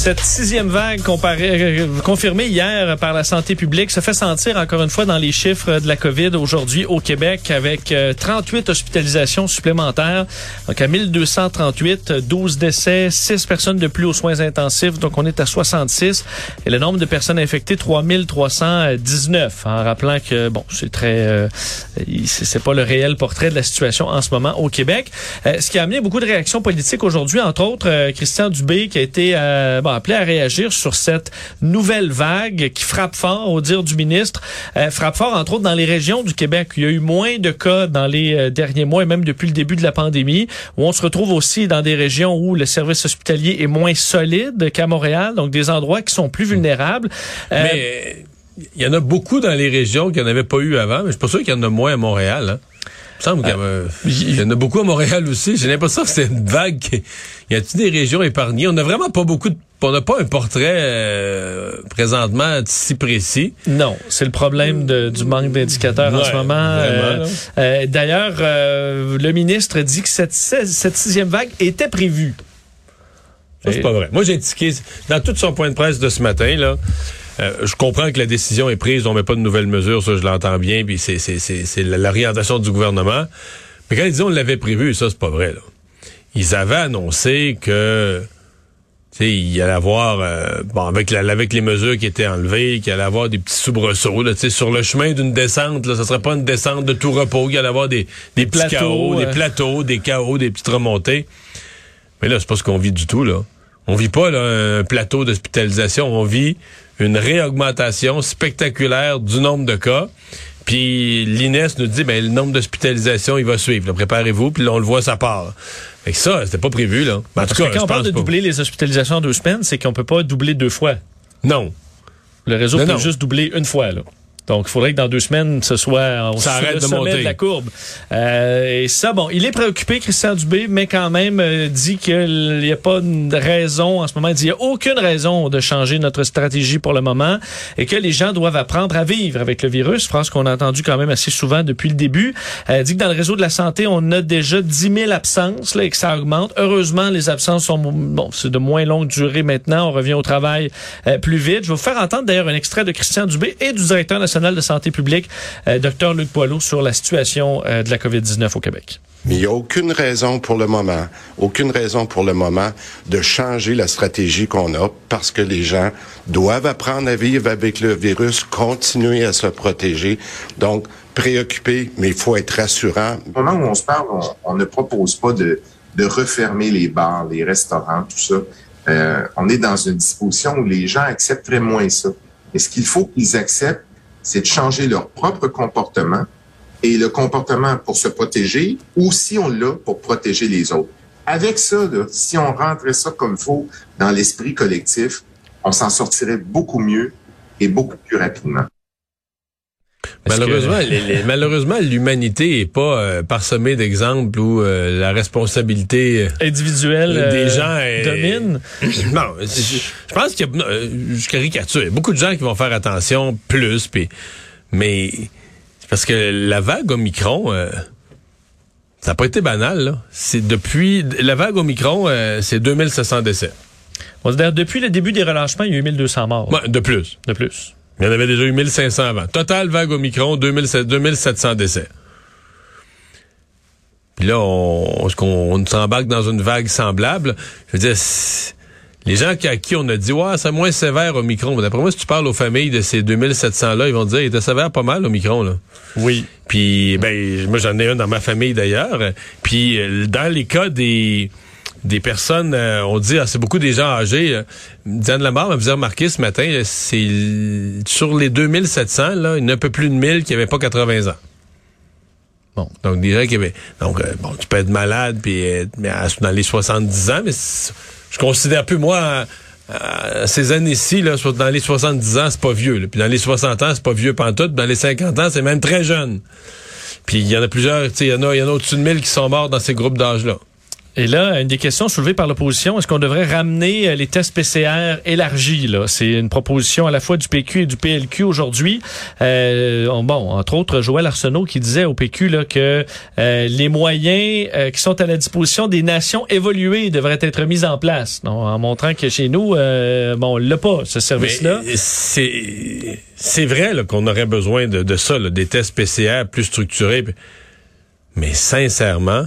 Cette sixième vague comparée, euh, confirmée hier par la santé publique se fait sentir encore une fois dans les chiffres de la COVID aujourd'hui au Québec avec 38 euh, hospitalisations supplémentaires. Donc à 1238, 12 décès, 6 personnes de plus aux soins intensifs. Donc on est à 66. Et le nombre de personnes infectées, 3319. En rappelant que, bon, c'est très... Euh, c'est pas le réel portrait de la situation en ce moment au Québec. ce qui a amené beaucoup de réactions politiques aujourd'hui, entre autres Christian Dubé qui a été... Bon, appelé à réagir sur cette nouvelle vague qui frappe fort, au dire du ministre, euh, frappe fort entre autres dans les régions du Québec. Il y a eu moins de cas dans les euh, derniers mois et même depuis le début de la pandémie, où on se retrouve aussi dans des régions où le service hospitalier est moins solide qu'à Montréal, donc des endroits qui sont plus vulnérables. Euh, mais il y en a beaucoup dans les régions qu'il n'y en avait pas eu avant, mais je suis pas sûr qu'il y en a moins à Montréal. Hein? Il semble qu'il y, en a beaucoup à Montréal aussi. J'ai l'impression que c'est une vague. Y a-t-il des régions épargnées? On n'a vraiment pas beaucoup de on n'a pas un portrait euh, présentement si précis. Non, c'est le problème du manque d'indicateurs en ce moment. Euh, euh, d'ailleurs, le ministre dit que cette, cette sixième vague était prévue. Ça, c'est pas vrai. Moi, j'ai indiqué, dans tout son point de presse de ce matin, là, je comprends que la décision est prise, on met pas de nouvelles mesures, ça je l'entends bien, puis c'est l'orientation du gouvernement. Mais quand ils disent on l'avait prévu, ça c'est pas vrai. Là. Ils avaient annoncé que il y allait avoir, euh, bon, avec, la, avec les mesures qui étaient enlevées, qu'il allait avoir des petits soubresauts, là, sur le chemin d'une descente, là, ça serait pas une descente de tout repos, il y allait avoir des, des, plateaux, chaos, des plateaux, des chaos, des petites remontées. Mais là, c'est pas ce qu'on vit du tout, là. On vit pas, là, un plateau d'hospitalisation, on vit une réaugmentation spectaculaire du nombre de cas. Puis l'INES nous dit, ben, le nombre d'hospitalisations, il va suivre. Préparez-vous, puis là, on le voit, ça part. Fait que ça, c'était pas prévu, là. en tout cas, quand on parle de doubler les hospitalisations en deux semaines, c'est qu'on peut pas doubler deux fois. Non. Le réseau peut juste doubler une fois, là. Donc, il faudrait que dans deux semaines, ce soit on ça arrête le de sommet de la courbe. Euh, et ça, bon, il est préoccupé, Christian Dubé, mais quand même euh, dit qu'il n'y a pas de raison en ce moment. Il dit qu'il n'y a aucune raison de changer notre stratégie pour le moment et que les gens doivent apprendre à vivre avec le virus. Phrase qu'on a entendu quand même assez souvent depuis le début. Euh, dit que dans le réseau de la santé, on a déjà 10 000 absences là, et que ça augmente. Heureusement, les absences sont bon, c'est de moins longue durée maintenant. On revient au travail euh, plus vite. Je vais vous faire entendre d'ailleurs un extrait de Christian Dubé et du directeur national de santé publique, euh, Dr Luc Boileau, sur la situation euh, de la COVID-19 au Québec. Mais il n'y a aucune raison pour le moment, aucune raison pour le moment de changer la stratégie qu'on a parce que les gens doivent apprendre à vivre avec le virus, continuer à se protéger. Donc, préoccupé, mais il faut être rassurant. Au moment où on se parle, on, ne propose pas de, de, refermer les bars, les restaurants, tout ça. Euh, on est dans une disposition où les gens accepteraient moins ça. Et ce qu'il faut qu'ils acceptent, c'est de changer leur propre comportement et le comportement pour se protéger ou si on l'a pour protéger les autres. Avec ça, si on rentrait ça comme faut dans l'esprit collectif, on s'en sortirait beaucoup mieux et beaucoup plus rapidement. Malheureusement, malheureusement, l'humanité est pas euh, parsemée d'exemples où euh, la responsabilité euh, individuelle des gens domine. Non, je pense qu'il y a, je caricature, il y a beaucoup de gens qui vont faire attention plus, puis, mais parce que la vague Omicron, ça n'a pas été banal. C'est depuis la vague Omicron, c'est 2700 décès. depuis le début des relâchements, il y a eu 1200 morts. de plus. De plus. Il y en avait déjà eu 1500 avant. Total vague Omicron, 2700 décès. Puis là, on, on, s'embarque dans une vague semblable. Je veux dire, les gens à qui on a dit, ouais, c'est moins sévère au Omicron. D'après moi, si tu parles aux familles de ces 2700-là, ils vont dire, il était sévère pas mal au Omicron, là. Oui. Puis, ben, moi, j'en ai un dans ma famille d'ailleurs. Puis, euh, dans les cas des des personnes, euh, on dit, ah, c'est beaucoup des gens âgés. Euh, Diane Lamar m'a fait remarquer ce matin, euh, c'est sur les 2700, là, il y en a un peu plus de 1000 qui n'avaient pas 80 ans. Bon, donc des gens qui avaient... Donc, bon, tu peux être malade, puis dans les 70 ans, mais je considère plus, moi, ces années-ci, là, dans les 70 ans, c'est pas vieux. Puis dans les 60 ans, c'est pas vieux pantoute. Dans les 50 ans, c'est même très jeune. Puis il y en a plusieurs, il y en a, il y en a au-dessus de 1000 qui sont morts dans ces groupes d'âge-là. Et là, une des questions soulevées par l'opposition, est-ce qu'on devrait ramener euh, les tests PCR élargis? C'est une proposition à la fois du PQ et du PLQ aujourd'hui. Euh, bon, entre autres, Joël Arsenault qui disait au PQ là, que euh, les moyens euh, qui sont à la disposition des nations évoluées devraient être mis en place. En montrant que chez nous, bon, on l'a pas, ce service-là. C'est vrai qu'on aurait besoin de, de ça, des tests PCR plus structurés. Mais sincèrement,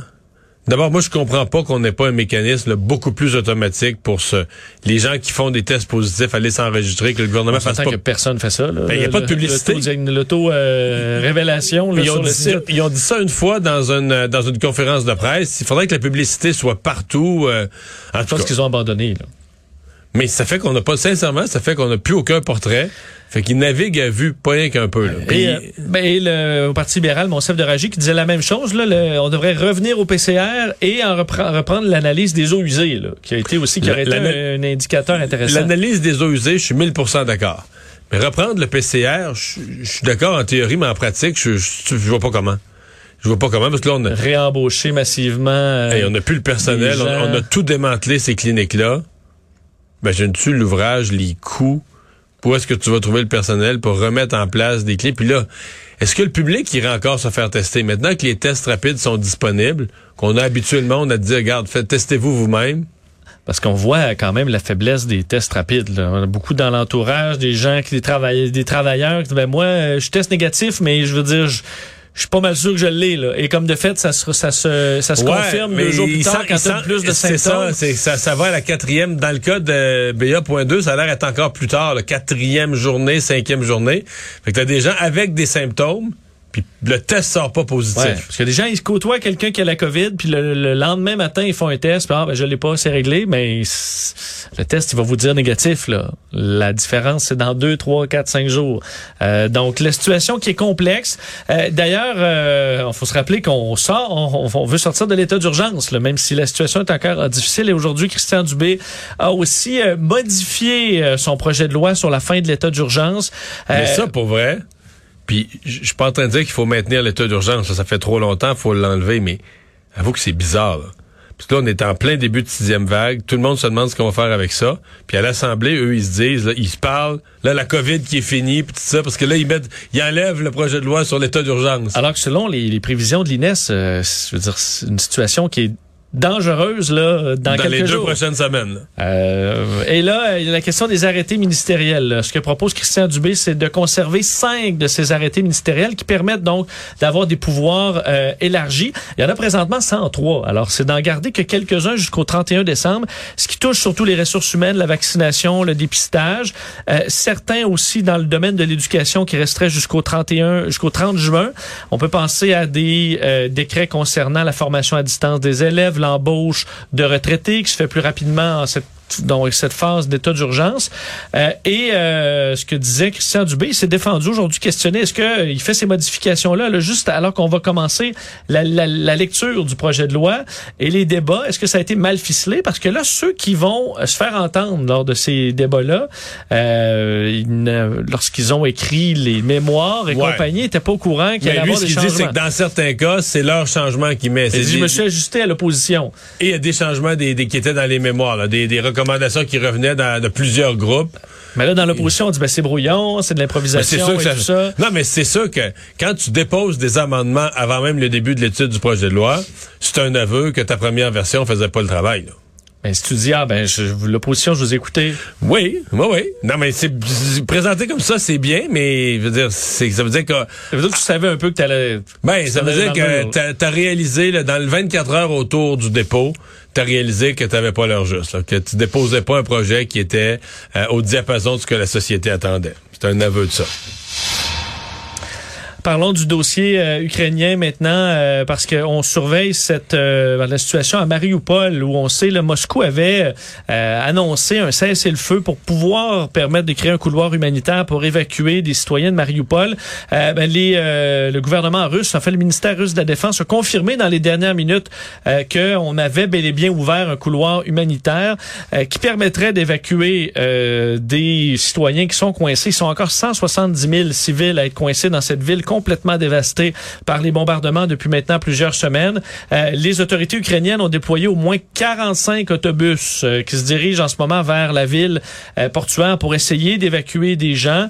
D'abord, moi, je comprends pas qu'on n'ait pas un mécanisme là, beaucoup plus automatique pour ce, les gens qui font des tests positifs aller s'enregistrer, que le gouvernement On fasse pas. que personne fait ça. Ben, y a pas de publicité. L'auto-révélation Ils ça, site. ils ont dit ça une fois dans une dans une conférence de presse. Il faudrait que la publicité soit partout. euh, en Je pense qu'ils ont abandonné. Là. Mais ça fait qu'on n'a pas, sincèrement, ça fait qu'on n'a plus aucun portrait. Fait qu'ils naviguent à vue, pas rien qu'un peu. Là. Puis- Et, euh, ben, et le au Parti libéral, mon chef de Ragy, qui disait la même chose. Là, le- on devrait revenir au PCR et en repre- reprendre l'analyse des eaux usées, là, qui a été aussi qui aurait été un, un indicateur intéressant. L'analyse des eaux usées, je suis 1000% d'accord. Mais reprendre le PCR, je je suis d'accord en théorie, mais en pratique, je, je, je vois pas comment. Je vois pas comment, parce que là, on a, Réembaucher massivement. euh, hey, on n'a plus le personnel, on a tout démantelé ces cliniques-là. Tue l'ouvrage, les coûts? Où est-ce que tu vas trouver le personnel pour remettre en place des clés? Puis là, est-ce que le public irait encore se faire tester? Maintenant que les tests rapides sont disponibles, qu'on a habituellement, on a dit, regarde, faites, testez-vous vous-même. Parce qu'on voit quand même la faiblesse des tests rapides. là. On a beaucoup dans l'entourage, des gens, qui des, des travailleurs qui disent, ben moi, euh, je teste négatif, mais je veux dire, je, je suis pas mal sûr que je l'ai. Là. Et comme de fait, ça se, ça se, ça se Ouais, confirme deux jours plus tard quand t'as plus de c'est symptômes. Ça, c'est- ça, ça va à la quatrième. Dans le cas de BA.2, ça a l'air d'être encore plus tard, la quatrième journée, cinquième journée. Fait que t'as des gens avec des symptômes, puis le test sort pas positif. Ouais, parce que des gens, ils se côtoient quelqu'un qui a la COVID, puis le, le lendemain matin, ils font un test, puis ah, ben, je l'ai pas, c'est réglé, mais le test, il va vous dire négatif. Là. La différence, c'est dans deux, trois, quatre, cinq jours. Euh, donc, la situation qui est complexe. Euh, D'ailleurs, euh, il faut se rappeler qu'on sort, on, on- veut sortir de l'état d'urgence, même si la situation est encore euh, difficile. Et aujourd'hui, Christian Dubé a aussi euh, modifié euh, son projet de loi sur la fin de l'état d'urgence. Mais Euh, ça, pour vrai, puis je suis pas en train de dire qu'il faut maintenir l'état d'urgence, ça, ça fait trop longtemps, faut l'enlever, mais avoue que c'est bizarre. Là. Là, on est en plein début de sixième vague, tout le monde se demande ce qu'on va faire avec ça. Puis à l'Assemblée, eux, ils se disent, là, ils se parlent, là, la COVID qui est finie, puis tout ça, parce que là, ils mettent, ils enlèvent le projet de loi sur l'état d'urgence. Alors que selon les, les prévisions de l'INES, euh, je veux dire, c'est une situation qui est dangereuse là dans, dans quelques les deux jours. prochaines semaines. Euh, et là, il y a la question des arrêtés ministériels. là. Ce que propose Christian Dubé, c'est de conserver cinq de ces arrêtés ministériels qui permettent donc d'avoir des pouvoirs euh, élargis. Il y en a présentement 103. Alors, c'est d'en garder que quelques-uns jusqu'au 31 décembre, ce qui touche surtout les ressources humaines, la vaccination, le dépistage. Euh, certains aussi dans le domaine de l'éducation qui resteraient jusqu'au 31, jusqu'au 30 juin. On peut penser à des euh, décrets concernant la formation à distance des élèves, l'embauche de retraités qui se fait plus rapidement en cette dans cette phase d'état d'urgence. Euh, et euh, ce que disait Christian Dubé, il s'est défendu aujourd'hui, questionné, est-ce qu'il fait ces modifications-là là, juste alors qu'on va commencer la, la, la lecture du projet de loi et les débats, est-ce que ça a été mal ficelé? Parce que là, ceux qui vont euh, se faire entendre lors de ces débats-là, euh, lorsqu'ils ont écrit les mémoires et Ouais. compagnie, n'étaient pas au courant qu'il y lui, avoir ce des qu'il dit, c'est changements. que dans certains cas, c'est leur changement qui met. C'est dit, je me suis ajusté à l'opposition. Et il y a des changements des, des- qui étaient dans les mémoires, là, des, des recommandations qui revenaient dans, de plusieurs groupes. Mais là, dans l'opposition, on dit, ben, c'est brouillon, c'est de c'est l'improvisation sûr que et ça, tout ça. Non, mais c'est sûr que quand tu déposes des amendements avant même le début de l'étude du projet de loi, c'est un aveu que ta première version faisait pas le travail. là. Ben, si tu dis, ah, ben, je- l'opposition, je vous ai écouté. Oui, oui, oui. Non, mais c'est présenté comme ça, c'est bien, mais je veux dire, c'est ça veut dire que Ça veut dire que tu savais un peu que t'allais. ben, ça veut dire que t'as as réalisé là, dans le 24 heures autour du dépôt, t'as réalisé que t'avais pas l'heure juste, là, que tu déposais pas un projet qui était euh, au diapason de ce que la société attendait. C'est un aveu de ça. Parlons du dossier euh, ukrainien maintenant, euh, parce qu'on surveille cette euh, la situation à Mariupol, où on sait le Moscou avait euh, annoncé un cessez-le-feu pour pouvoir permettre de créer un couloir humanitaire pour évacuer des citoyens de Mariupol. Euh, ben, les, euh, le gouvernement russe, en fait le ministère russe de la Défense, a confirmé dans les dernières minutes qu'on avait bel et bien ouvert un couloir humanitaire qui permettrait d'évacuer des citoyens qui sont coincés. Ils sont encore 170 000 civils à être coincés dans cette ville complètement dévastée par les bombardements depuis maintenant plusieurs semaines. Euh, les autorités ukrainiennes ont déployé au moins 45 autobus euh, qui se dirigent en ce moment vers la ville euh, portuaire pour essayer d'évacuer des gens.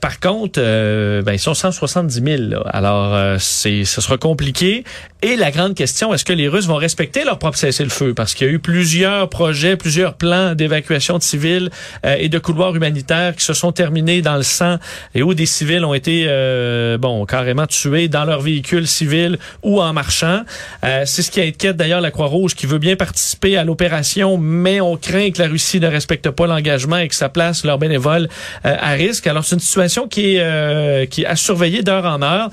par contre, ben, ils sont 170 000. Là. Alors, c'est, ce sera compliqué. Et la grande question, est-ce que les Russes vont respecter leur propre cessez-le-feu? Parce qu'il y a eu plusieurs projets, plusieurs plans d'évacuation de civils et de couloirs humanitaires qui se sont terminés dans le sang et où des civils ont été, bon, carrément tués dans leur véhicule civil ou en marchant. Euh, c'est ce qui inquiète d'ailleurs la Croix-Rouge qui veut bien participer à l'opération, mais on craint que la Russie ne respecte pas l'engagement et que ça place leurs bénévoles euh, à risque. Alors c'est une situation qui est, euh, qui est à surveiller d'heure en heure.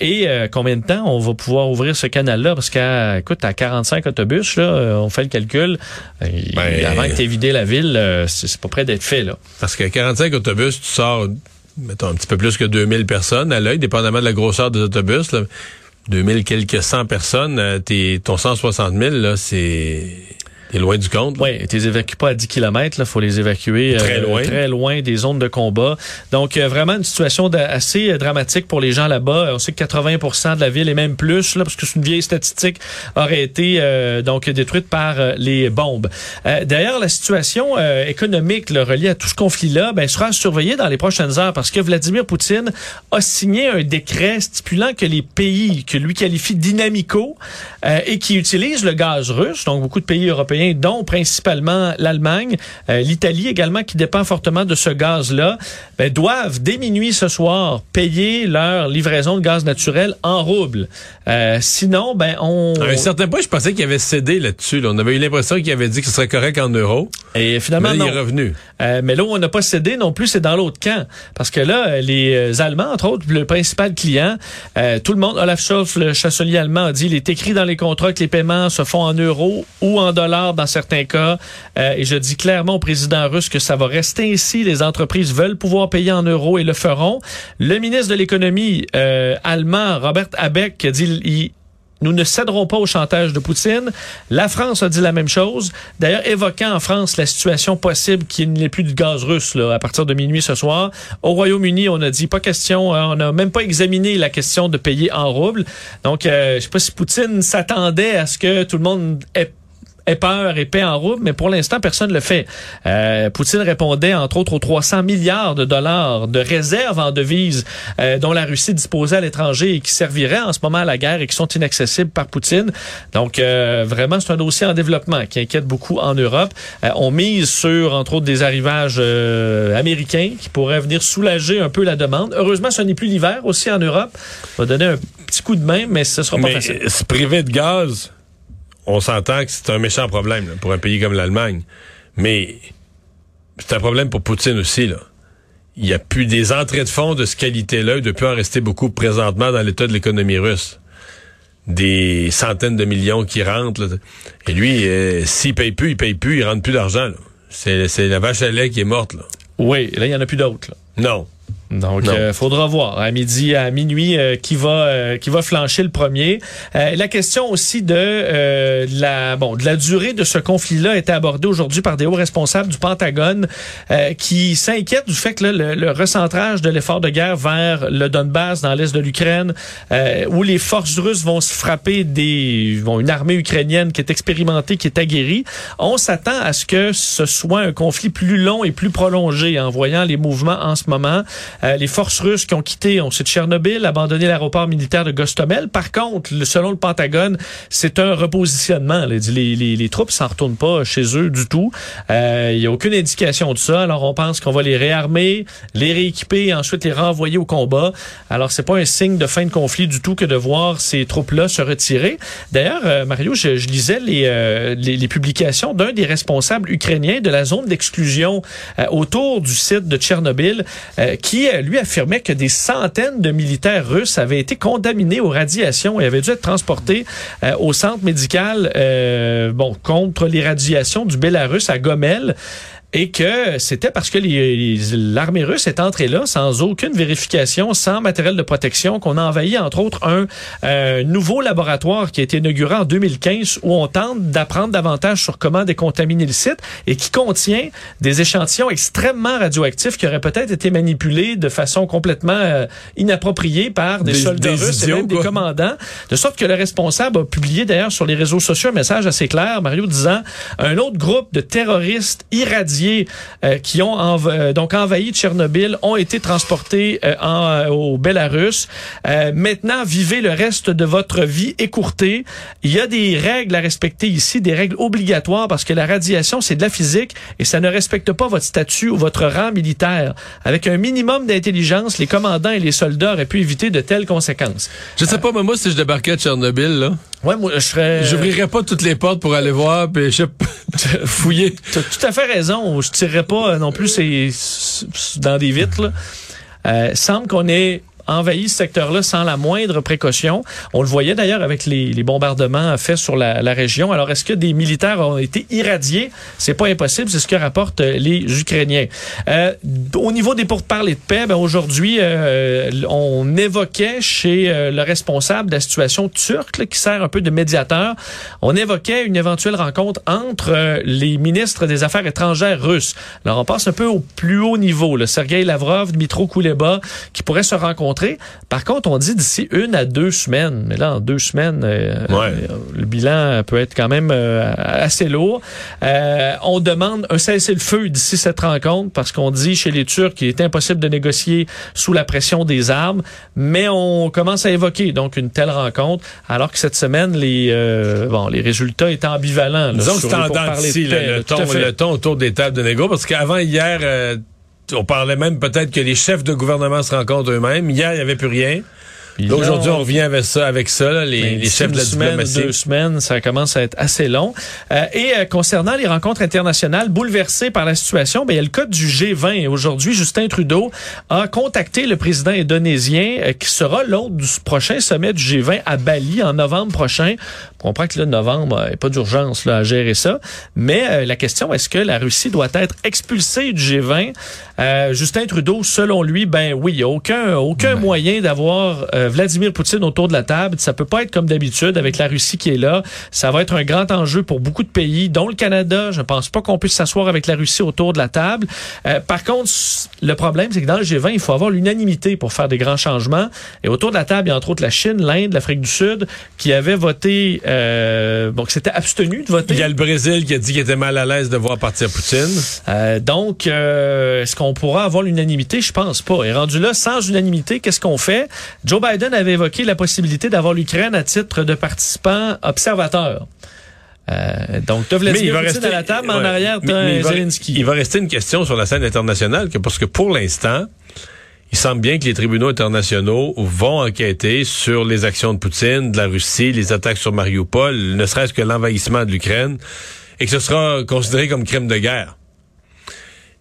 et combien de temps on va pouvoir ouvrir ce canal-là? Parce qu'à écoute, à 45 autobus, là, on fait le calcul. Ben, avant que tu aies vidé la ville, c'est pas près d'être fait. Là. Parce qu'à 45 autobus, tu sors mettons un petit peu plus que 2000 personnes à l'œil, dépendamment de la grosseur des autobus. Là. 2000 quelques cent personnes, euh, t'es, ton 160 000, là, c'est T'es loin du compte. Oui, tu les évacues pas à 10 km, il faut les évacuer très euh, loin. Très loin des zones de combat. Donc euh, vraiment une situation assez euh, dramatique pour les gens là-bas. On sait que 80 de la ville et même plus, là, parce que c'est une vieille statistique, aurait été donc détruite par les bombes. D'ailleurs, la situation économique là, reliée à tout ce conflit-là ben, sera surveillée dans les prochaines heures parce que Vladimir Poutine a signé un décret stipulant que les pays que lui qualifie dynamicaux et qui utilisent le gaz russe, donc beaucoup de pays européens dont principalement l'Allemagne, euh, l'Italie également, qui dépend fortement de ce gaz-là, ben, doivent dès minuit ce soir payer leur livraison de gaz naturel en roubles. Euh, sinon, ben on. À un certain point, je pensais qu'il avait cédé là-dessus. On avait eu l'impression qu'il avait dit que ce serait correct en euros. Et finalement, mais il est revenu. Euh, mais là où on n'a pas cédé non plus, c'est dans l'autre camp, parce que là, les Allemands, entre autres, le principal client, tout le monde, Olaf Scholz, le chancelier allemand, a dit, il est écrit dans les contrats que les paiements se font en euros ou en dollars dans certains cas. Euh, et je dis clairement au président russe que ça va rester ainsi. Les entreprises veulent pouvoir payer en euros et le feront. Le ministre de l'économie euh, allemand, Robert Habeck, a dit... nous ne céderons pas au chantage de Poutine. La France a dit la même chose. D'ailleurs, évoquant en France la situation possible qu'il n'y ait plus de gaz russe là, à partir de minuit ce soir. Au Royaume-Uni, on a dit pas question, hein, on n'a même pas examiné la question de payer en roubles. Donc, euh, je sais pas si Poutine s'attendait à ce que tout le monde ait ait peur et paie en rouble, mais pour l'instant, personne ne le fait. Euh, Poutine répondait, entre autres, aux 300 milliards de dollars de réserves en devises euh, dont la Russie disposait à l'étranger et qui serviraient en ce moment à la guerre et qui sont inaccessibles par Poutine. Donc, euh, vraiment, c'est un dossier en développement qui inquiète beaucoup en Europe. on mise sur, entre autres, des arrivages américains qui pourraient venir soulager un peu la demande. Heureusement, ce n'est plus l'hiver aussi en Europe. Ça va donner un petit coup de main, mais ce sera pas facile. Se priver de gaz on s'entend que c'est un méchant problème pour un pays comme l'Allemagne. Mais c'est un problème pour Poutine aussi. Là. Il n'y a plus des entrées de fonds de ce qualité-là. Il ne peut en rester beaucoup présentement dans l'état de l'économie russe. Des centaines de millions qui rentrent. Et lui, euh, s'il paye plus, il paye plus, il rentre plus d'argent. C'est, la vache à lait qui est morte. Là. Oui, là, il n'y en a plus d'autres. Non. Donc, il euh, faudra voir à midi, à minuit, euh, qui va euh, qui va flancher le premier. la question aussi de la bon de la durée de ce conflit-là a été abordée aujourd'hui par des hauts responsables du Pentagone qui s'inquiètent du fait que le, recentrage de l'effort de guerre vers le Donbass dans l'est de l'Ukraine, où les forces russes vont se frapper des bon une armée ukrainienne qui est expérimentée, qui est aguerrie. On s'attend à ce que ce soit un conflit plus long et plus prolongé en voyant les mouvements en ce moment. Euh, les forces russes qui ont quitté, on sait, Tchernobyl, abandonné l'aéroport militaire de Gostomel. Par contre, selon le Pentagone, c'est un repositionnement. Les, les, les troupes s'en retournent pas chez eux du tout. Euh, il n'y a aucune indication de ça. Alors, on pense qu'on va les réarmer, les rééquiper et ensuite les renvoyer au combat. Alors, c'est pas un signe de fin de conflit du tout que de voir ces troupes-là se retirer. D'ailleurs, euh, Mario, je, lisais les, les, les, publications d'un des responsables ukrainiens de la zone d'exclusion autour du site de Tchernobyl qui lui affirmait que des centaines de militaires russes avaient été contaminés aux radiations et avaient dû être transportés euh, au centre médical euh, bon contre les radiations du Bélarus à Gomel. Et que c'était parce que l'armée russe est entrée là sans aucune vérification, sans matériel de protection, qu'on a envahi entre autres un euh, nouveau laboratoire qui a été inauguré en 2015 où on tente d'apprendre davantage sur comment décontaminer le site et qui contient des échantillons extrêmement radioactifs qui auraient peut-être été manipulés de façon complètement euh, inappropriée par des, soldats russes et même des commandants, de sorte que le responsable a publié d'ailleurs sur les réseaux sociaux un message assez clair, Mario, disant un autre groupe de terroristes irradiés euh, qui ont euh, donc envahi Tchernobyl ont été transportés en, au Bélarus. maintenant, vivez le reste de votre vie écourtée. Il y a des règles à respecter ici, des règles obligatoires parce que la radiation, c'est de la physique et ça ne respecte pas votre statut ou votre rang militaire. Avec un minimum d'intelligence, les commandants et les soldats auraient pu éviter de telles conséquences. Je sais pas, mais si je débarquais à Tchernobyl, là. Ouais, moi, je serais. J'ouvrirais pas toutes les portes pour aller voir, puis je fouiller. Tu as tout à fait raison. Je tirerais pas non plus dans des vitres, là. Euh, semble qu'on ait envahi ce secteur-là sans la moindre précaution. On le voyait d'ailleurs avec les, les, bombardements faits sur la, la région. Alors, est-ce que des militaires ont été irradiés? C'est pas impossible, c'est ce que rapportent euh, les Ukrainiens. Euh, au niveau des pourparlers de paix, ben aujourd'hui, euh, on évoquait chez euh, le responsable de la situation turque, là, qui sert un peu de médiateur, on évoquait une éventuelle rencontre entre les ministres des Affaires étrangères russes. Alors, on passe un peu au plus haut niveau. Là. Sergei Lavrov, Dmitro Kuleba, qui pourraient se rencontrer par contre, on dit d'ici une à deux semaines. Mais là, en deux semaines, euh, euh, le bilan peut être quand même euh, assez lourd. on demande un cessez-le-feu d'ici cette rencontre parce qu'on dit chez les Turcs qu'il est impossible de négocier sous la pression des armes. Mais on commence à évoquer donc une telle rencontre alors que cette semaine, les, bon, les résultats étaient ambivalents. Disons que c'est le, ton, le ton autour des tables de négo parce qu'avant hier on parlait même peut-être que les chefs de gouvernement se rencontrent eux-mêmes. Hier, il n'y avait plus rien. Aujourd'hui, on revient avec ça, avec ça, les, ben, les chefs de la semaine, Deux semaines, ça commence à être assez long. Euh, et euh, concernant les rencontres internationales bouleversées par la situation, ben, il y a le cas du G20. Aujourd'hui, Justin Trudeau a contacté le président indonésien euh, qui sera l'hôte du prochain sommet du G20 à Bali en novembre prochain. On comprend que le novembre, il n'y a pas d'urgence à gérer ça. Mais la question, est-ce que la Russie doit être expulsée du G20? Justin Trudeau, selon lui, ben oui, il n'y a aucun, aucun ben. moyen d'avoir euh, Vladimir Poutine autour de la table. Ça peut pas être comme d'habitude avec la Russie qui est là. Ça va être un grand enjeu pour beaucoup de pays, dont le Canada. Je pense pas qu'on puisse s'asseoir avec la Russie autour de la table. Euh, par contre, le problème, c'est que dans le G20, il faut avoir l'unanimité pour faire des grands changements. Et autour de la table, il y a entre autres la Chine, l'Inde, l'Afrique du Sud, qui avaient voté, euh, bon, qui s'étaient abstenus de voter. Il y a le Brésil qui a dit qu'il était mal à l'aise de voir partir Poutine. Euh, donc, euh, est-ce qu'on pourra avoir l'unanimité? Je pense pas. Et rendu là, sans unanimité, qu'est-ce qu'on fait? Joe Biden Biden avait évoqué la possibilité d'avoir l'Ukraine à titre de participant observateur. Euh, donc, tu Vladimir il va rester, à la table, en arrière, Zelensky? Il va rester une question sur la scène internationale, que parce que pour l'instant, il semble bien que les tribunaux internationaux vont enquêter sur les actions de Poutine, de la Russie, les attaques sur Mariupol, ne serait-ce que l'envahissement de l'Ukraine, et que ce sera considéré comme crime de guerre.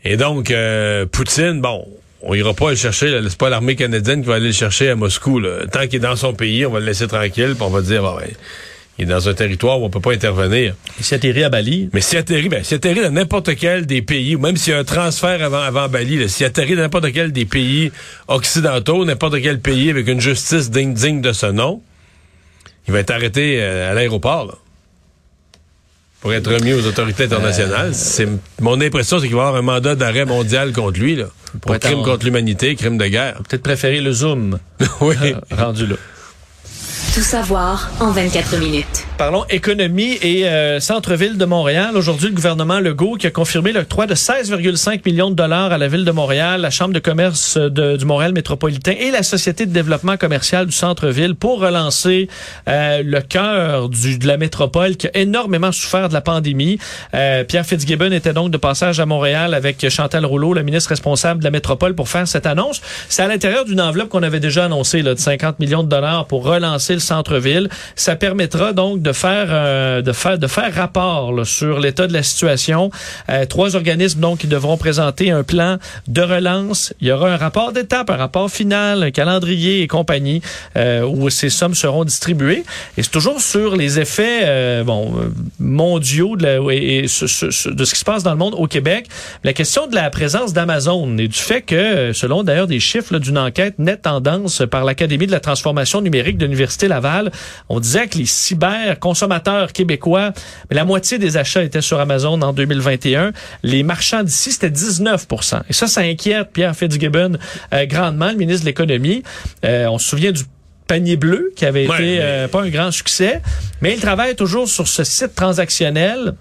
Et donc, euh, Poutine, bon, on ira pas le chercher. C'est pas l'armée canadienne qui va aller le chercher à Moscou. Tant qu'il est dans son pays, on va le laisser tranquille, puis on va dire, bah ouais, il est dans un territoire où on peut pas intervenir. Il s'est atterri à Bali? Mais s'il atterrit, ben, s'il atterrit dans n'importe quel des pays, ou même s'il y a un transfert avant, avant Bali, s'il atterrit dans n'importe quel des pays occidentaux, n'importe quel pays avec une justice digne, digne de ce nom, il va être arrêté euh, à l'aéroport pour être remis aux autorités internationales. Euh, c'est mon impression, c'est qu'il va y avoir un mandat d'arrêt mondial contre lui, là, pour, crime contre l'humanité, crime de guerre. Peut-être préférer le zoom. oui, rendu là. Tout savoir en 24 minutes. Parlons économie et euh, centre-ville de Montréal. Aujourd'hui, le gouvernement Legault qui a confirmé l'octroi de 16,5 millions de dollars à la ville de Montréal, la Chambre de commerce de, du Montréal métropolitain et la Société de développement commercial du centre-ville pour relancer euh, le cœur de la métropole qui a énormément souffert de la pandémie. Euh, Pierre Fitzgibbon était donc de passage à Montréal avec Chantal Rouleau, la ministre responsable de la métropole, pour faire cette annonce. C'est à l'intérieur d'une enveloppe qu'on avait déjà annoncée là, de 50 millions de dollars pour relancer le centre-ville. Ça permettra donc de faire euh, de faire de faire rapport là, sur l'état de la situation. Euh, trois organismes donc qui devront présenter un plan de relance. Il y aura un rapport d'étape, un rapport final, un calendrier et compagnie euh, où ces sommes seront distribuées. Et c'est toujours sur les effets euh, bon mondiaux de, la, et, de ce qui se passe dans le monde au Québec. La question de la présence d'Amazon et du fait que, selon d'ailleurs des chiffres d'une enquête nette tendance par l'Académie de la transformation numérique de l'Université Laval, on disait que les cyber consommateurs québécois, la moitié des achats étaient sur Amazon en 2021. Les marchands d'ici, c'était 19% Et ça, ça inquiète Pierre Fitzgibbon euh, grandement, le ministre de l'Économie. Euh, on se souvient du panier bleu qui avait Ouais, été mais- euh, pas un grand succès, mais il travaille toujours sur ce site transactionnel.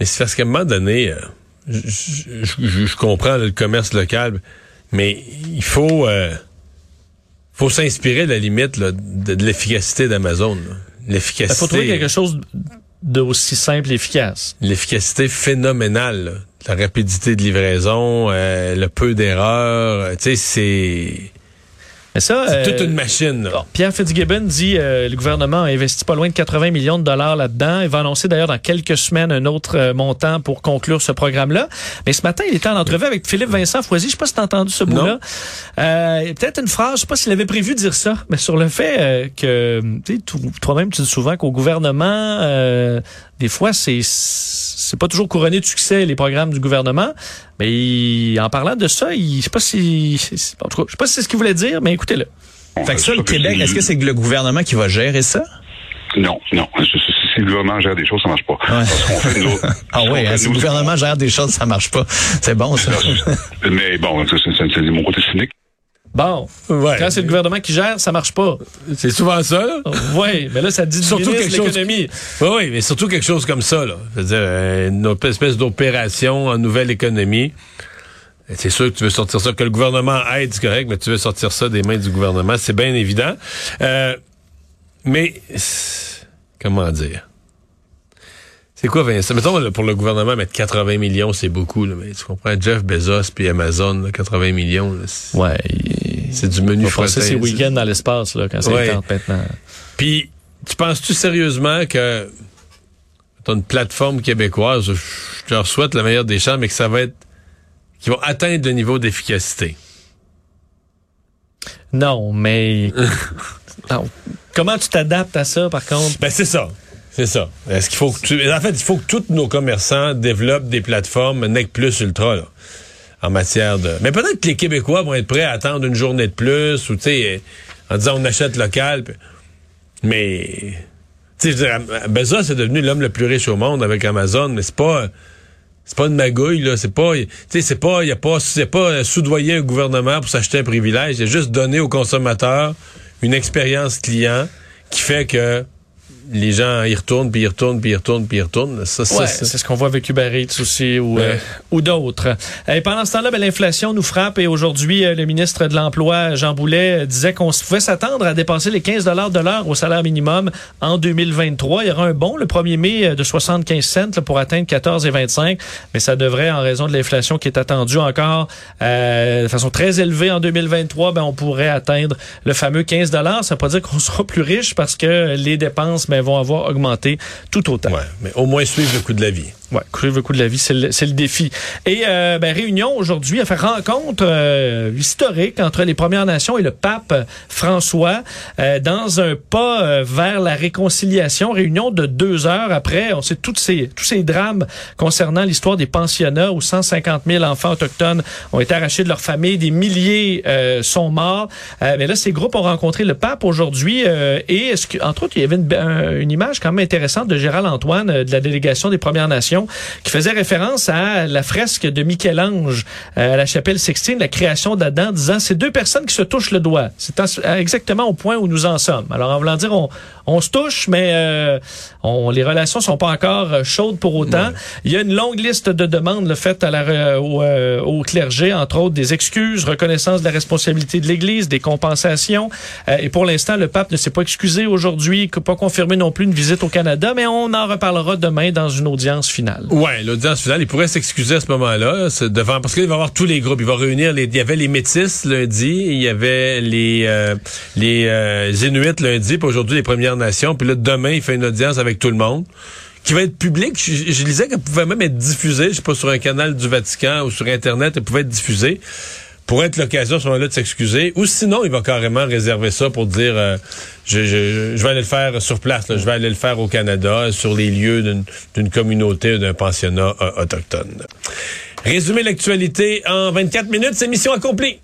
Mais c'est parce qu'à un moment donné, je, je- je- je comprends là, le commerce local, mais il faut, euh, faut s'inspirer de la limite là, de, de l'efficacité d'Amazon. là. Il L'efficacité. faut trouver quelque chose d'aussi simple et efficace. l'efficacité phénoménale, là. la rapidité de livraison, euh, le peu d'erreurs, euh, tu sais, c'est Mais ça, c'est euh, toute une machine. là. Pierre Fitzgibbon dit euh, le gouvernement a investi pas loin de 80 millions de dollars là-dedans. Il va annoncer d'ailleurs dans quelques semaines un autre euh, montant pour conclure ce programme-là. Mais ce matin, il était en entrevue avec Philippe Vincent Foisy. Je sais pas si tu as entendu ce bout-là. Euh, Peut-être une phrase, je sais pas s'il avait prévu de dire ça, mais sur le fait euh, que toi-même tu dis souvent qu'au gouvernement, euh, des fois c'est c'est pas toujours couronné de succès les programmes du gouvernement. Mais il- en parlant de ça, il, je sais pas si, en tout cas, je sais pas si c'est ce qu'il voulait dire, mais écoutez-le. Fait que ça, le Québec, est-ce que c'est le gouvernement qui va gérer ça? Non, non. Si le gouvernement gère des choses, ça marche pas. Fait, nous Ah oui, hein, si le nous, gouvernement gère des choses, ça marche pas. C'est bon, ça. Mais bon, c'est mon côté cynique. Bon, Ouais. quand c'est le gouvernement qui gère, ça marche pas. C'est souvent ça. Là. Oui, mais là, ça dit Surtout quelque de chose- l'économie. Oui, oui, mais surtout quelque chose comme ça. Là. C'est-à-dire euh, une espèce d'opération en nouvelle économie. C'est sûr que tu veux sortir ça, que le gouvernement aide, c'est correct, mais tu veux sortir ça des mains du gouvernement, c'est bien évident. Euh, mais, comment dire? C'est quoi, Vincent? Mettons, là, pour le gouvernement, mettre 80 millions, c'est beaucoup. Là, mais tu comprends, Jeff Bezos puis Amazon, là, 80 millions, Ouais, c'est du menu tu sais. week-ends dans l'espace, là, quand c'est Ouais. le temps maintenant. Puis, tu penses-tu sérieusement que t'as une plateforme québécoise, je, je leur souhaite la meilleure des chances, mais que ça va être, qu'ils vont atteindre le niveau d'efficacité? Non, mais... Non. Comment tu t'adaptes à ça, par contre? Ben, c'est ça. C'est ça. Est-ce qu'il faut que tu, en fait, il faut que tous nos commerçants développent des plateformes NEC Plus Ultra, là, en matière de, mais peut-être que les Québécois vont être prêts à attendre une journée de plus, ou, tu sais, en disant on achète local, mais, tu sais, Bezos est devenu l'homme le plus riche au monde avec Amazon, mais c'est pas, c'est pas une magouille, là. C'est pas, tu sais, c'est pas, il a pas, c'est pas soudoyer un gouvernement pour s'acheter un privilège. Il a juste donné aux consommateurs une expérience client qui fait que les gens y retournent, puis y retournent, puis y retournent, puis y retournent. Ça, Ouais, c'est ce qu'on voit avec Uber Eats aussi ou, euh, ou d'autres. Et pendant ce temps-là, ben, l'inflation nous frappe et aujourd'hui, euh, le ministre de l'Emploi, Jean Boulet, euh, disait qu'on pouvait s'attendre à dépasser les 15 de l'heure au salaire minimum en 2023. Il y aura un bond le 1er mai euh, de 75 cents là, pour atteindre 14,25, mais ça devrait, en raison de l'inflation qui est attendue encore euh, de façon très élevée en 2023, ben, on pourrait atteindre le fameux 15 Ça ne veut pas dire qu'on sera plus riche parce que les dépenses ben, vont avoir augmenté tout autant. mais au moins suivre le coût de la vie. Ouais, courir le de la vie, c'est le, le défi. Et euh, ben, réunion aujourd'hui, faire rencontre euh, historique entre les Premières Nations et le pape François euh, dans un pas euh, vers la réconciliation. Réunion de deux heures après, on sait toutes ces, tous ces drames concernant l'histoire des pensionnats où 150 000 enfants autochtones ont été arrachés de leur famille, des milliers euh, sont morts. Euh, mais là, ces groupes ont rencontré le pape aujourd'hui et est-ce que, entre autres, il y avait une, un- une image quand même intéressante de Gérald Antoine de la délégation des Premières Nations qui faisait référence à la fresque de Michel-Ange euh, à la chapelle Sixtine, la création d'Adam, disant c'est deux personnes qui se touchent le doigt. C'est en- exactement au point où nous en sommes. Alors, en voulant dire, on, on se touche, mais euh, on, les relations sont pas encore euh, chaudes pour autant. Il y a une longue liste de demandes là, faites à la, au, euh, au clergé, entre autres des excuses, reconnaissance de la responsabilité de l'Église, des compensations. Euh, et pour l'instant, le pape ne s'est pas excusé aujourd'hui, pas confirmé non plus une visite au Canada, mais on en reparlera demain dans une audience finale. Finale. Ouais, l'audience finale, il pourrait s'excuser à ce moment-là, devant parce qu'il va avoir tous les groupes, il va réunir les il y avait les métis lundi, il y avait les euh, les euh, Inuits lundi, puis aujourd'hui les Premières Nations, puis là demain il fait une audience avec tout le monde qui va être publique. Je, je lisais qu'elle pouvait même être diffusée, je sais pas sur un canal du Vatican ou sur internet, elle pouvait être diffusée pour être l'occasion ce moment-là de s'excuser. Ou sinon, il va carrément réserver ça pour dire euh, je, je, vais aller le faire sur place, je vais aller le faire au Canada, sur les lieux d'une communauté, d'un pensionnat euh, autochtone. Résumer l'actualité en 24 minutes, c'est mission accomplie.